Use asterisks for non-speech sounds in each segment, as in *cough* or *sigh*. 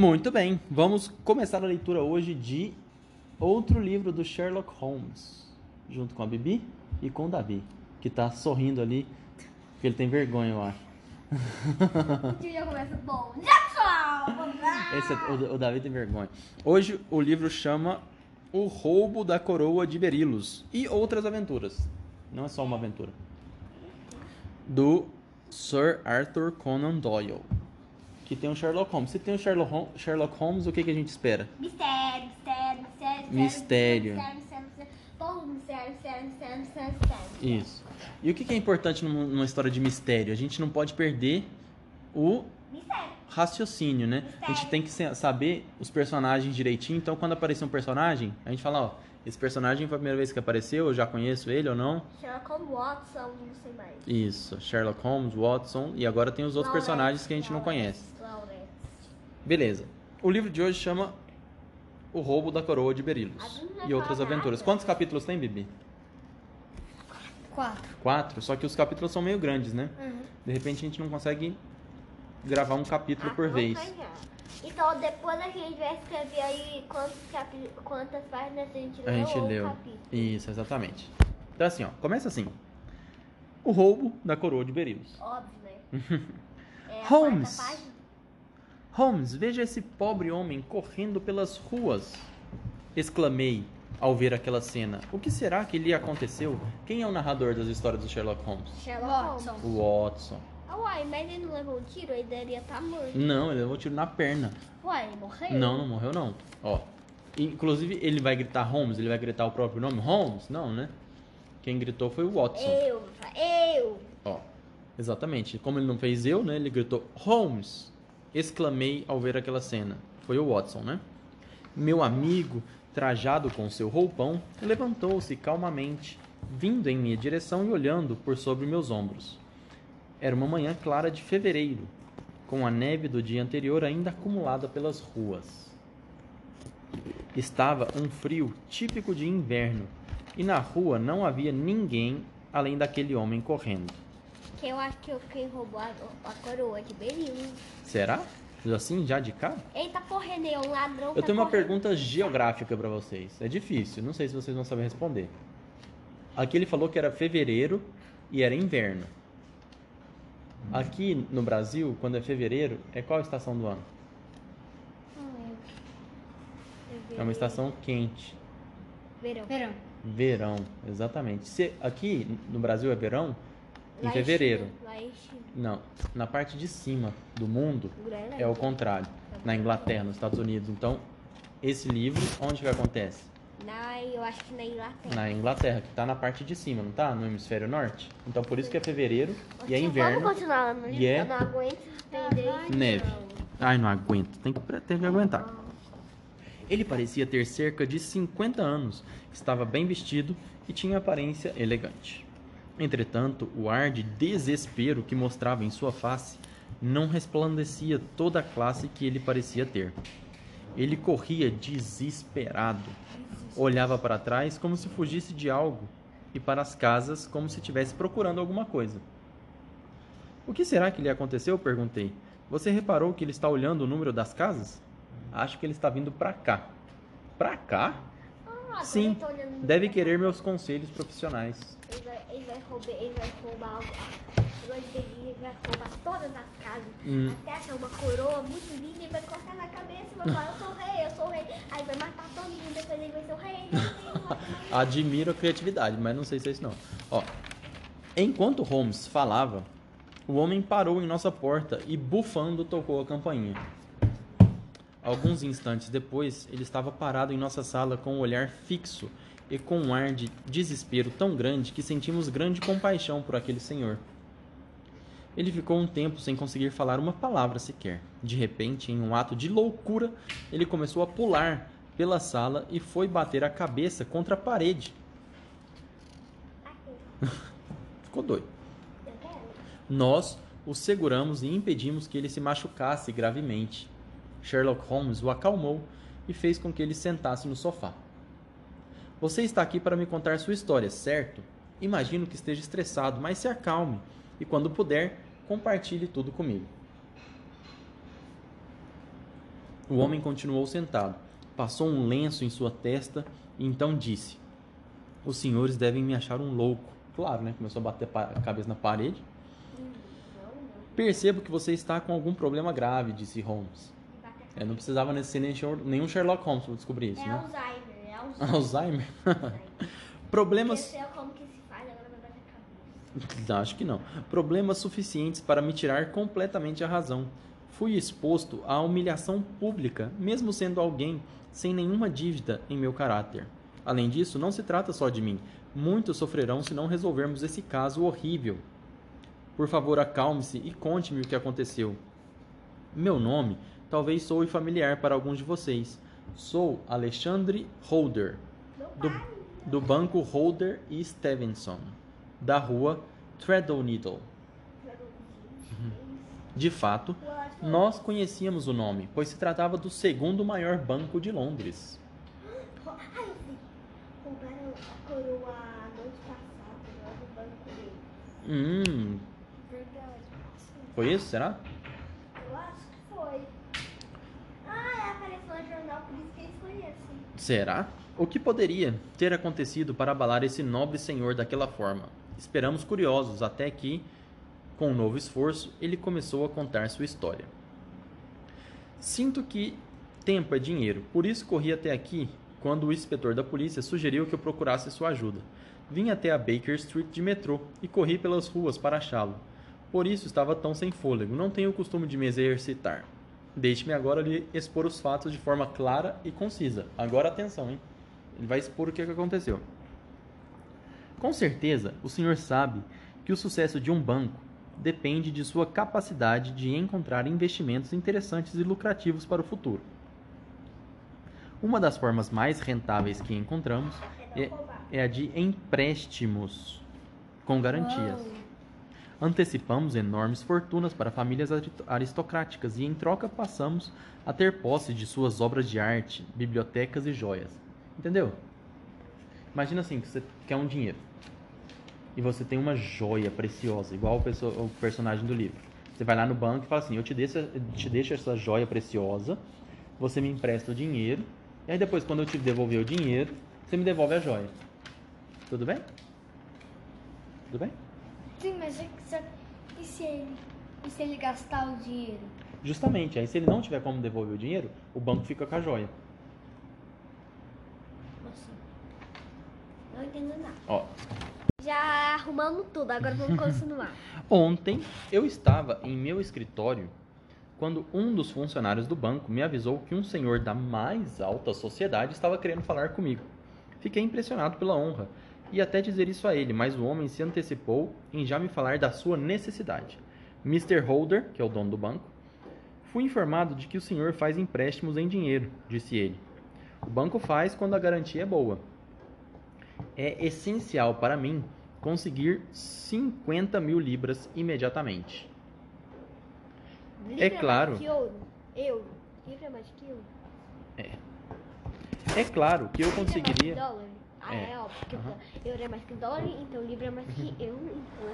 Muito bem, vamos começar a leitura hoje de outro livro do Sherlock Holmes, junto com a Bibi e com o Davi, que tá sorrindo ali, porque ele tem vergonha, eu acho. O dia começa bom. Esse é- o, o Davi tem vergonha. Hoje o livro chama O Roubo da Coroa de Berilos e Outras Aventuras. Não é só uma aventura. Do Sir Arthur Conan Doyle. Que tem o Sherlock Holmes. Se tem o Sherlock Hol- Sherlock Holmes, o que, que a gente espera? Mistério, mistério, mistério. Mistério. Mistério, mistério, mistério. Mistério, mistério, mistério, mistério, mistério. Isso. E o que, que é importante numa, história de mistério? A gente não pode perder o Mistério. raciocínio, né? A gente tem que saber os personagens direitinho. Então, quando aparecer um personagem, a gente fala, ó, esse personagem foi a primeira vez que apareceu, eu já conheço ele ou não. Sherlock Holmes, Watson, não sei mais. Isso, Sherlock Holmes, Watson, e agora tem os outros Lawrence, personagens que a gente não Lawrence, conhece. Beleza. O livro de hoje chama O Roubo da Coroa de A Berilos não e outras aventuras. Quantos capítulos tem, Bibi? Quatro. Quatro, só que os capítulos são meio grandes, né? Uhum. De repente a gente não consegue gravar um capítulo Ah, por vez. Então depois a gente vai escrever aí quantos capi... quantas páginas a gente A leu gente ou leu. capítulo. Isso, exatamente. Então assim, ó, começa assim. O roubo da coroa de Berilos. Óbvio, né? *laughs* É a Holmes. Holmes, veja esse pobre homem correndo pelas ruas. Exclamei ao ver aquela cena. O que será que lhe aconteceu? Quem é o narrador das histórias do Sherlock Holmes? Sherlock Watson. Holmes. O Watson. Ah, uai, mas ele não levou um tiro, ele deveria estar morto. Não, ele levou um tiro na perna. Uai, ele morreu? Não, não morreu não. Ó. Inclusive, ele vai gritar Holmes, ele vai gritar o próprio nome? Holmes? Não, né? Quem gritou foi o Watson. Eu, eu. Ó, exatamente. Como ele não fez eu, né? Ele gritou Holmes. Exclamei ao ver aquela cena. Foi o Watson, né? Meu amigo, trajado com seu roupão, levantou-se calmamente, vindo em minha direção e olhando por sobre meus ombros. Era uma manhã clara de fevereiro, com a neve do dia anterior ainda acumulada pelas ruas. Estava um frio típico de inverno, e na rua não havia ninguém além daquele homem correndo. Que eu acho que eu quem roubou a, a coroa de Berilo. Será? Assim, já de cara? Ele tá correndo aí, é um ladrão. Eu tá tenho uma correndo. pergunta geográfica pra vocês. É difícil, não sei se vocês vão saber responder. Aqui ele falou que era fevereiro e era inverno. Aqui no Brasil, quando é fevereiro, é qual a estação do ano? É uma estação quente. Verão. Verão. Verão, exatamente. Se aqui no Brasil é verão, em Lá fevereiro. China. Não, na parte de cima do mundo Groenlândia. é o contrário. Na Inglaterra, nos Estados Unidos. Então, esse livro, onde que acontece? Na, eu acho que na Inglaterra. Na Inglaterra, que tá na parte de cima, não tá? No hemisfério norte. Então, por isso que é fevereiro e é Vamos inverno. continuar lá no livro? e é Eu não aguento entender. Neve. Ai, não aguento. Tem que, tem que aguentar. Ele parecia ter cerca de 50 anos, estava bem vestido e tinha aparência elegante. Entretanto, o ar de desespero que mostrava em sua face não resplandecia toda a classe que ele parecia ter. Ele corria desesperado. Olhava para trás como se fugisse de algo e para as casas como se estivesse procurando alguma coisa. O que será que lhe aconteceu? perguntei. Você reparou que ele está olhando o número das casas? Acho que ele está vindo para cá. Para cá? Ah, Sim. tá Deve querer meus conselhos profissionais. Ele vai, roubar, ele vai roubar algo. Ele vai roubar todas as casas. Hum. Até achar uma coroa muito linda e vai colocar na cabeça e vai falar, eu sou rei, eu sou rei. Aí vai matar todo mundo, depois ele vai ser o rei. *laughs* Admiro a criatividade, mas não sei se é isso não. Ó, enquanto Holmes falava, o homem parou em nossa porta e bufando tocou a campainha. Alguns instantes depois, ele estava parado em nossa sala com um olhar fixo e com um ar de desespero tão grande que sentimos grande compaixão por aquele senhor. Ele ficou um tempo sem conseguir falar uma palavra sequer. De repente, em um ato de loucura, ele começou a pular pela sala e foi bater a cabeça contra a parede. *laughs* Ficou doido. Nós o seguramos e impedimos que ele se machucasse gravemente. Sherlock Holmes o acalmou e fez com que ele sentasse no sofá. Você está aqui para me contar sua história, certo? Imagino que esteja estressado, mas se acalme e, quando puder, compartilhe tudo comigo. O homem continuou sentado. Passou um lenço em sua testa e então disse: Os senhores devem me achar um louco. Claro, né? Começou a bater a cabeça na parede. Percebo que você está com algum problema grave, disse Holmes. É, não precisava ser nenhum Sherlock Holmes para descobrir isso, É né? *laughs* Alzheimer, *laughs* Problemas. como que se faz, agora cabeça. Acho que não. Problemas suficientes para me tirar completamente a razão. Fui exposto à humilhação pública, mesmo sendo alguém sem nenhuma dívida em meu caráter. Além disso, não se trata só de mim. Muitos sofrerão se não resolvermos esse caso horrível. Por favor, acalme-se e conte-me o que aconteceu. Meu nome talvez soe familiar para alguns de vocês. Sou Alexandre Holder, do, do banco Holder e Stevenson, da rua Threadneedle. De fato, nós conhecíamos o nome, pois se tratava do segundo maior banco de Londres. Hum, foi isso? Será? Eu acho que foi. Ah, apareceu no jornal, por isso que eles conhecem. Será? O que poderia ter acontecido para abalar esse nobre senhor daquela forma? Esperamos curiosos até que, com um novo esforço, ele começou a contar sua história. Sinto que tempo é dinheiro, por isso corri até aqui quando o inspetor da polícia sugeriu que eu procurasse sua ajuda. Vim até a Baker Street de metrô e corri pelas ruas para achá-lo. Por isso estava tão sem fôlego. Não tenho o costume de me exercitar. Deixe-me agora lhe expor os fatos de forma clara e concisa. Agora atenção, hein? Ele vai expor o que aconteceu. Com certeza, o senhor sabe que o sucesso de um banco depende de sua capacidade de encontrar investimentos interessantes e lucrativos para o futuro. Uma das formas mais rentáveis que encontramos É é a de empréstimos com garantias. Antecipamos enormes fortunas para famílias ari- aristocráticas e, em troca, passamos a ter posse de suas obras de arte, bibliotecas e joias. Entendeu? Imagina assim, que você quer um dinheiro e você tem uma joia preciosa, igual o, perso- o personagem do livro. Você vai lá no banco e fala assim: Eu te deixo, te deixo essa joia preciosa, você me empresta o dinheiro, e aí depois, quando eu te devolver o dinheiro, você me devolve a joia. Tudo bem? Tudo bem? Sim, mas é e se ele, e se ele gastar o dinheiro? Justamente, aí se ele não tiver como devolver o dinheiro, o banco fica com a joia. Assim. Não entendo nada. Ó, Já arrumamos tudo, agora vamos continuar. *laughs* Ontem eu estava em meu escritório quando um dos funcionários do banco me avisou que um senhor da mais alta sociedade estava querendo falar comigo. Fiquei impressionado pela honra e até dizer isso a ele, mas o homem se antecipou em já me falar da sua necessidade. Mr. Holder, que é o dono do banco, fui informado de que o senhor faz empréstimos em dinheiro, disse ele. O banco faz quando a garantia é boa. É essencial para mim conseguir 50 mil libras imediatamente. Libra É claro. mais que ouro. Euro. Libra mais que euro. É claro que eu Libra mais que conseguiria. dólar. Ah, É. é, óbvio. que Aham. Euro é mais que dólar, então libra é mais que euro. Então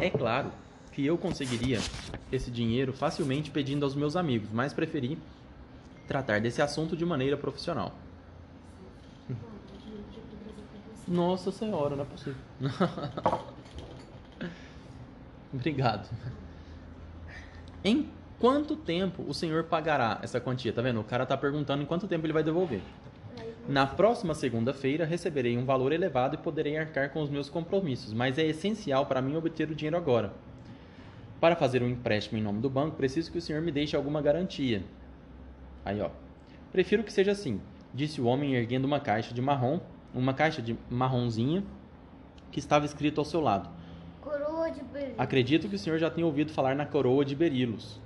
é É claro que eu conseguiria esse dinheiro facilmente pedindo aos meus amigos, mas preferi tratar desse assunto de maneira profissional. Nossa senhora, não é possível. *laughs* Obrigado. Em quanto tempo o senhor pagará essa quantia? Tá vendo? O cara tá perguntando em quanto tempo ele vai devolver. Na próxima segunda-feira receberei um valor elevado e poderei arcar com os meus compromissos, mas é essencial para mim obter o dinheiro agora. Para fazer um empréstimo em nome do banco, preciso que o senhor me deixe alguma garantia. Aí, ó. Prefiro que seja assim, disse o homem erguendo uma caixa de marrom, uma caixa de marronzinha que estava escrito ao seu lado. Coroa de beleza. Acredito que o senhor já tenha ouvido falar na coroa de Berilos.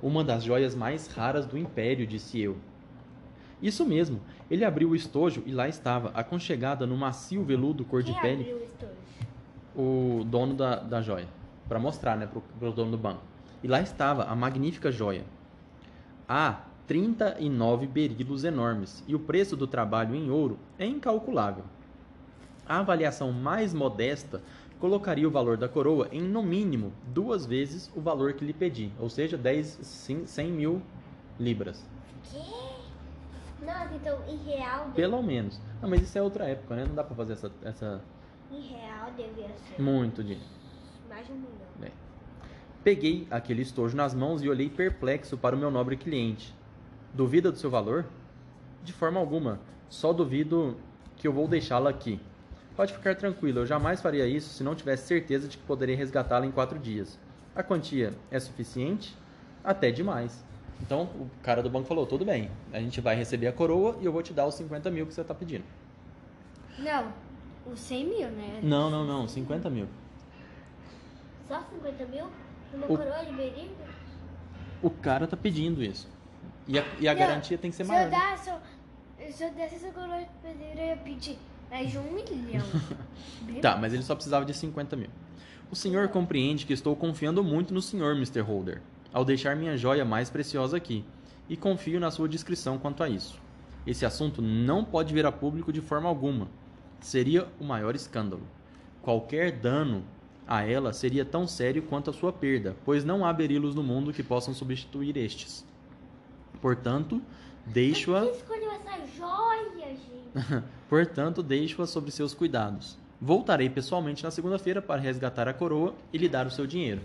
Uma das joias mais raras do império, disse eu. Isso mesmo. Ele abriu o estojo e lá estava, aconchegada no macio veludo cor de Quem pele, abriu o estojo? o dono da, da joia. Para mostrar, né, pro, pro dono do banco. E lá estava a magnífica joia. Há 39 berilos enormes e o preço do trabalho em ouro é incalculável. A avaliação mais modesta colocaria o valor da coroa em, no mínimo, duas vezes o valor que lhe pedi, ou seja, 10, cem 100 mil libras. Quê? Nossa, então em real, de- Pelo menos. Não, mas isso é outra época, né? Não dá pra fazer essa, essa em real devia ser muito dinheiro. mais de um milhão. É. Peguei aquele estojo nas mãos e olhei perplexo para o meu nobre cliente. Duvida do seu valor? De forma alguma. Só duvido que eu vou deixá-la aqui. Pode ficar tranquilo, eu jamais faria isso se não tivesse certeza de que poderia resgatá-la em quatro dias. A quantia é suficiente? Até demais. Então o cara do banco falou: tudo bem, a gente vai receber a coroa e eu vou te dar os 50 mil que você está pedindo. Não, os 100 mil, né? Não, não, não, 50 mil. Só 50 mil? Uma O- coroa de berinho? O cara tá pedindo isso. E a, e a Não, garantia tem que ser se maior. Eu dar, se, eu, se eu desse essa coroa de pedreiro, eu ia pedir mais de um milhão. *laughs* Tá, mas ele só precisava de 50 mil. O senhor compreende que estou confiando muito no senhor, Mr. Holder, ao deixar minha joia mais preciosa aqui, e confio na sua discrição quanto a isso. Esse assunto não pode vir a público de forma alguma. Seria o maior escândalo. Qualquer dano a ela seria tão sério quanto a sua perda, pois não há berilos no mundo que possam substituir estes. Portanto, deixo-a escolheu essa joia, gente? *laughs* Portanto, deixo-a sobre seus cuidados. Voltarei pessoalmente na segunda-feira para resgatar a coroa e lhe dar o seu dinheiro.